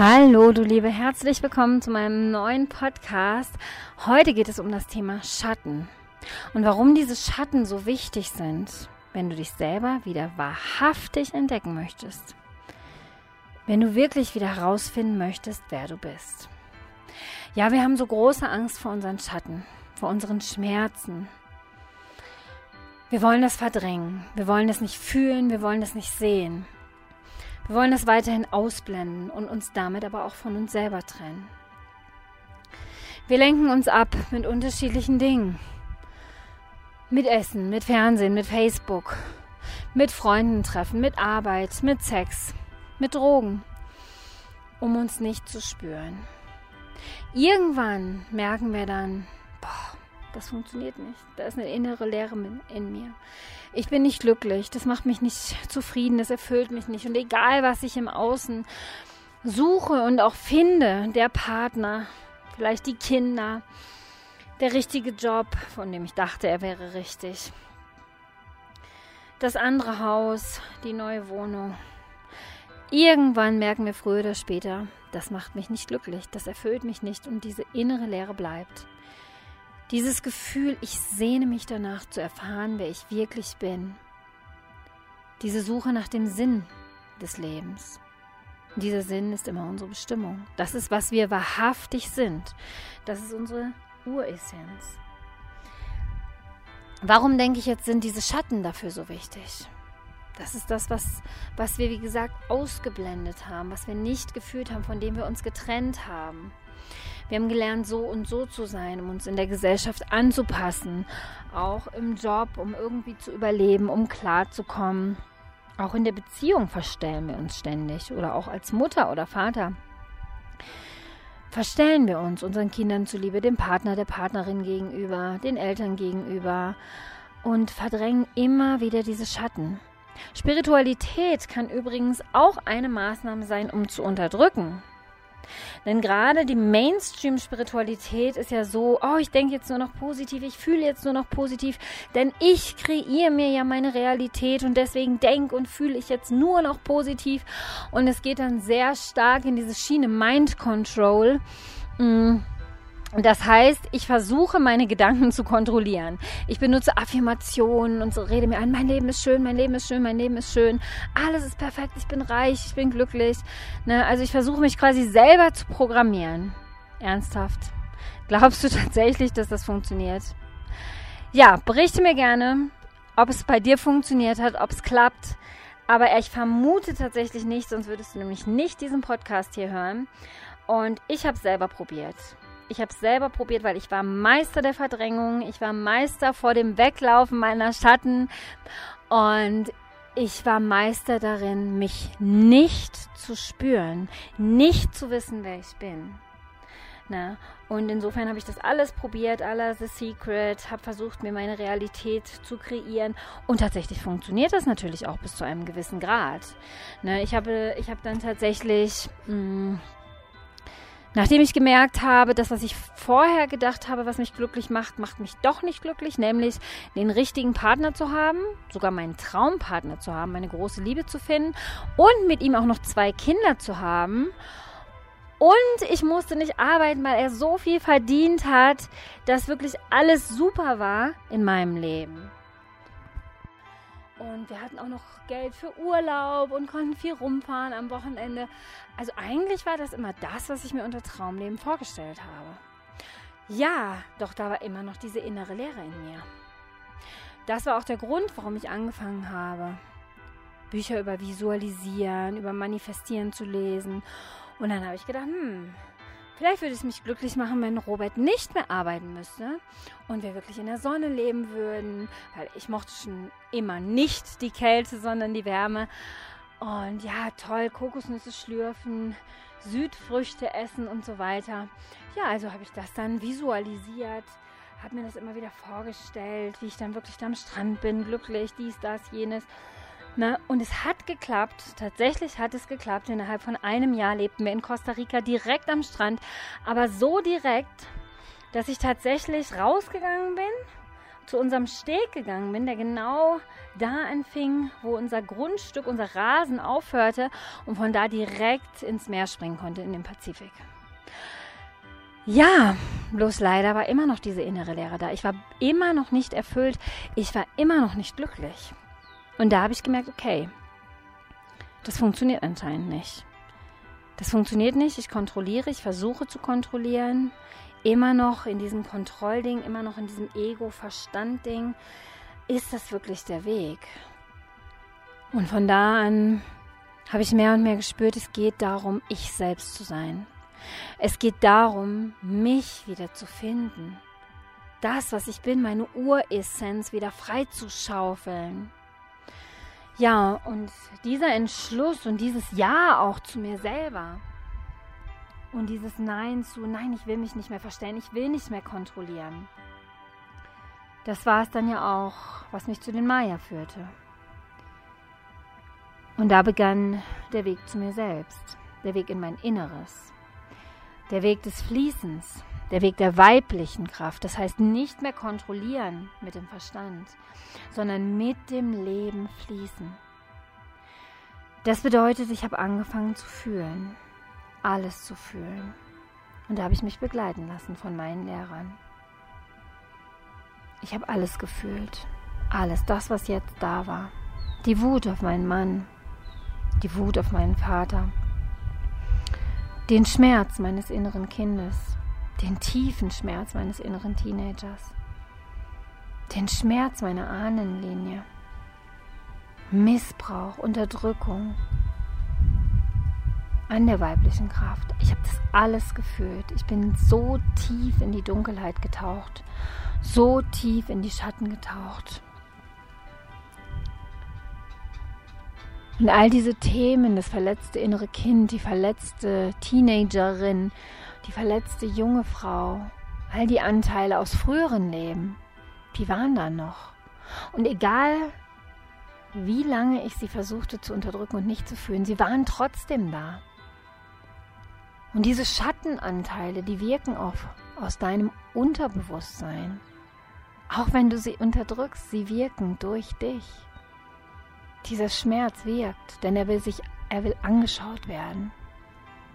Hallo, du Liebe, herzlich willkommen zu meinem neuen Podcast. Heute geht es um das Thema Schatten und warum diese Schatten so wichtig sind, wenn du dich selber wieder wahrhaftig entdecken möchtest. Wenn du wirklich wieder herausfinden möchtest, wer du bist. Ja, wir haben so große Angst vor unseren Schatten, vor unseren Schmerzen. Wir wollen das verdrängen, wir wollen das nicht fühlen, wir wollen das nicht sehen. Wir wollen das weiterhin ausblenden und uns damit aber auch von uns selber trennen. Wir lenken uns ab mit unterschiedlichen Dingen. Mit Essen, mit Fernsehen, mit Facebook, mit Freunden treffen, mit Arbeit, mit Sex, mit Drogen, um uns nicht zu spüren. Irgendwann merken wir dann, das funktioniert nicht. Da ist eine innere Leere in mir. Ich bin nicht glücklich. Das macht mich nicht zufrieden. Das erfüllt mich nicht. Und egal, was ich im Außen suche und auch finde, der Partner, vielleicht die Kinder, der richtige Job, von dem ich dachte, er wäre richtig. Das andere Haus, die neue Wohnung. Irgendwann merken wir früher oder später, das macht mich nicht glücklich, das erfüllt mich nicht und diese innere Leere bleibt. Dieses Gefühl, ich sehne mich danach zu erfahren, wer ich wirklich bin. Diese Suche nach dem Sinn des Lebens. dieser Sinn ist immer unsere Bestimmung. Das ist, was wir wahrhaftig sind. Das ist unsere Uressenz. Warum denke ich jetzt, sind diese Schatten dafür so wichtig? Das ist das, was, was wir, wie gesagt, ausgeblendet haben, was wir nicht gefühlt haben, von dem wir uns getrennt haben. Wir haben gelernt, so und so zu sein, um uns in der Gesellschaft anzupassen, auch im Job, um irgendwie zu überleben, um klarzukommen. Auch in der Beziehung verstellen wir uns ständig oder auch als Mutter oder Vater. Verstellen wir uns unseren Kindern zuliebe, dem Partner, der Partnerin gegenüber, den Eltern gegenüber und verdrängen immer wieder diese Schatten. Spiritualität kann übrigens auch eine Maßnahme sein, um zu unterdrücken. Denn gerade die Mainstream-Spiritualität ist ja so, oh, ich denke jetzt nur noch positiv, ich fühle jetzt nur noch positiv, denn ich kreiere mir ja meine Realität und deswegen denke und fühle ich jetzt nur noch positiv. Und es geht dann sehr stark in diese Schiene Mind Control. Mm das heißt, ich versuche meine Gedanken zu kontrollieren. Ich benutze Affirmationen und so rede mir ein, mein Leben ist schön, mein Leben ist schön, mein Leben ist schön, alles ist perfekt, ich bin reich, ich bin glücklich. Ne? Also ich versuche mich quasi selber zu programmieren. Ernsthaft. Glaubst du tatsächlich, dass das funktioniert? Ja, berichte mir gerne, ob es bei dir funktioniert hat, ob es klappt. Aber ich vermute tatsächlich nicht, sonst würdest du nämlich nicht diesen Podcast hier hören. Und ich habe es selber probiert. Ich habe es selber probiert, weil ich war Meister der Verdrängung. Ich war Meister vor dem Weglaufen meiner Schatten. Und ich war Meister darin, mich nicht zu spüren, nicht zu wissen, wer ich bin. Na, und insofern habe ich das alles probiert, alles The Secret, habe versucht, mir meine Realität zu kreieren. Und tatsächlich funktioniert das natürlich auch bis zu einem gewissen Grad. Na, ich habe, ich habe dann tatsächlich mh, mm, Nachdem ich gemerkt habe, dass was ich vorher gedacht habe, was mich glücklich macht, macht mich doch nicht glücklich, nämlich den richtigen Partner zu haben, sogar meinen Traumpartner zu haben, meine große Liebe zu finden und mit ihm auch noch zwei Kinder zu haben. Und ich musste nicht arbeiten, weil er so viel verdient hat, dass wirklich alles super war in meinem Leben. Und wir hatten auch noch Geld für Urlaub und konnten viel rumfahren am Wochenende. Also eigentlich war das immer das, was ich mir unter Traumleben vorgestellt habe. Ja, doch da war immer noch diese innere Leere in mir. Das war auch der Grund, warum ich angefangen habe, Bücher über Visualisieren, über Manifestieren zu lesen. Und dann habe ich gedacht, hm, Vielleicht würde es mich glücklich machen, wenn Robert nicht mehr arbeiten müsste und wir wirklich in der Sonne leben würden, weil ich mochte schon immer nicht die Kälte, sondern die Wärme. Und ja, toll, Kokosnüsse schlürfen, Südfrüchte essen und so weiter. Ja, also habe ich das dann visualisiert, habe mir das immer wieder vorgestellt, wie ich dann wirklich da am Strand bin, glücklich, dies, das, jenes. Na, und es hat geklappt. Tatsächlich hat es geklappt. Innerhalb von einem Jahr lebten wir in Costa Rica direkt am Strand. Aber so direkt, dass ich tatsächlich rausgegangen bin, zu unserem Steg gegangen bin, der genau da anfing, wo unser Grundstück, unser Rasen aufhörte und von da direkt ins Meer springen konnte, in den Pazifik. Ja, bloß leider war immer noch diese innere Leere da. Ich war immer noch nicht erfüllt. Ich war immer noch nicht glücklich. Und da habe ich gemerkt, okay, das funktioniert anscheinend nicht. Das funktioniert nicht. Ich kontrolliere, ich versuche zu kontrollieren. Immer noch in diesem Kontrollding, immer noch in diesem Ego-Verstand-Ding. Ist das wirklich der Weg? Und von da an habe ich mehr und mehr gespürt, es geht darum, ich selbst zu sein. Es geht darum, mich wieder zu finden. Das, was ich bin, meine Uressenz wieder freizuschaufeln. Ja, und dieser Entschluss und dieses Ja auch zu mir selber und dieses Nein zu, nein, ich will mich nicht mehr verstellen, ich will nicht mehr kontrollieren. Das war es dann ja auch, was mich zu den Maya führte. Und da begann der Weg zu mir selbst, der Weg in mein Inneres, der Weg des Fließens, der Weg der weiblichen Kraft. Das heißt nicht mehr kontrollieren mit dem Verstand, sondern mit dem Leben fließen. Das bedeutet, ich habe angefangen zu fühlen, alles zu fühlen. Und da habe ich mich begleiten lassen von meinen Lehrern. Ich habe alles gefühlt, alles, das, was jetzt da war. Die Wut auf meinen Mann, die Wut auf meinen Vater, den Schmerz meines inneren Kindes, den tiefen Schmerz meines inneren Teenagers, den Schmerz meiner Ahnenlinie, Missbrauch, Unterdrückung an der weiblichen Kraft. Ich habe das alles gefühlt. Ich bin so tief in die Dunkelheit getaucht, so tief in die Schatten getaucht. Und all diese Themen, das verletzte innere Kind, die verletzte Teenagerin, die verletzte junge Frau, all die Anteile aus früheren Leben, die waren da noch. Und egal, wie lange ich sie versuchte zu unterdrücken und nicht zu fühlen, sie waren trotzdem da. Und diese Schattenanteile, die wirken auf, aus deinem Unterbewusstsein. Auch wenn du sie unterdrückst, sie wirken durch dich. Dieser Schmerz wirkt, denn er will sich, er will angeschaut werden.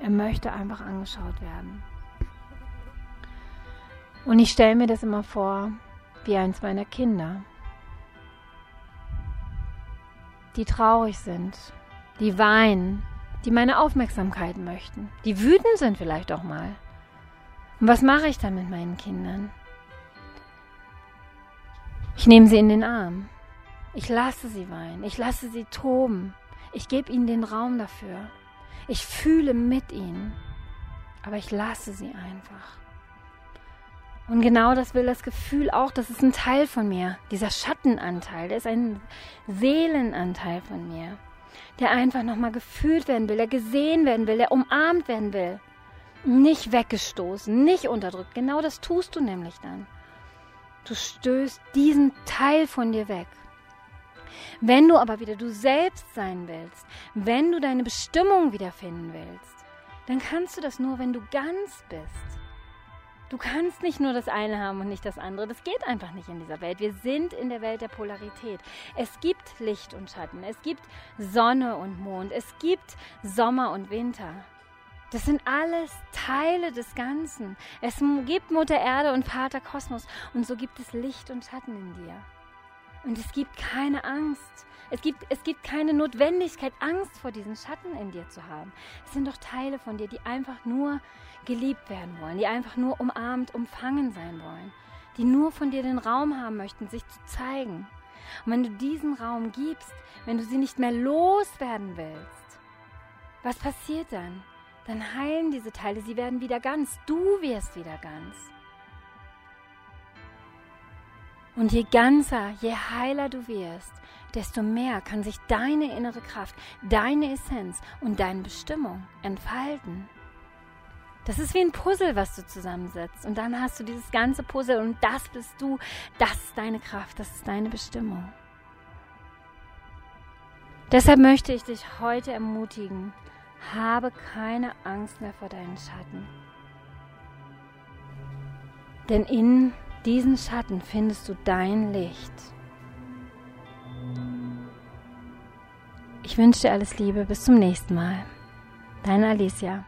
Er möchte einfach angeschaut werden. Und ich stelle mir das immer vor wie eins meiner Kinder, die traurig sind, die weinen, die meine Aufmerksamkeit möchten, die wütend sind vielleicht auch mal. Und was mache ich dann mit meinen Kindern? Ich nehme sie in den Arm. Ich lasse sie weinen. Ich lasse sie toben. Ich gebe ihnen den Raum dafür. Ich fühle mit ihnen. Aber ich lasse sie einfach. Und genau das will das Gefühl auch. Das ist ein Teil von mir. Dieser Schattenanteil. Der ist ein Seelenanteil von mir. Der einfach nochmal gefühlt werden will. Der gesehen werden will. Der umarmt werden will. Nicht weggestoßen. Nicht unterdrückt. Genau das tust du nämlich dann. Du stößt diesen Teil von dir weg. Wenn du aber wieder du selbst sein willst, wenn du deine Bestimmung wiederfinden willst, dann kannst du das nur, wenn du ganz bist. Du kannst nicht nur das eine haben und nicht das andere. Das geht einfach nicht in dieser Welt. Wir sind in der Welt der Polarität. Es gibt Licht und Schatten. Es gibt Sonne und Mond. Es gibt Sommer und Winter. Das sind alles Teile des Ganzen. Es gibt Mutter Erde und Vater Kosmos. Und so gibt es Licht und Schatten in dir. Und es gibt keine Angst. Es gibt, es gibt keine Notwendigkeit, Angst vor diesen Schatten in dir zu haben. Es sind doch Teile von dir, die einfach nur geliebt werden wollen, die einfach nur umarmt, umfangen sein wollen, die nur von dir den Raum haben möchten, sich zu zeigen. Und wenn du diesen Raum gibst, wenn du sie nicht mehr loswerden willst, was passiert dann? Dann heilen diese Teile, sie werden wieder ganz, du wirst wieder ganz. Und je ganzer, je heiler du wirst, desto mehr kann sich deine innere Kraft, deine Essenz und deine Bestimmung entfalten. Das ist wie ein Puzzle, was du zusammensetzt. Und dann hast du dieses ganze Puzzle und das bist du, das ist deine Kraft, das ist deine Bestimmung. Deshalb möchte ich dich heute ermutigen, habe keine Angst mehr vor deinen Schatten. Denn in diesen Schatten findest du dein Licht. Ich wünsche dir alles Liebe. Bis zum nächsten Mal. Deine Alicia.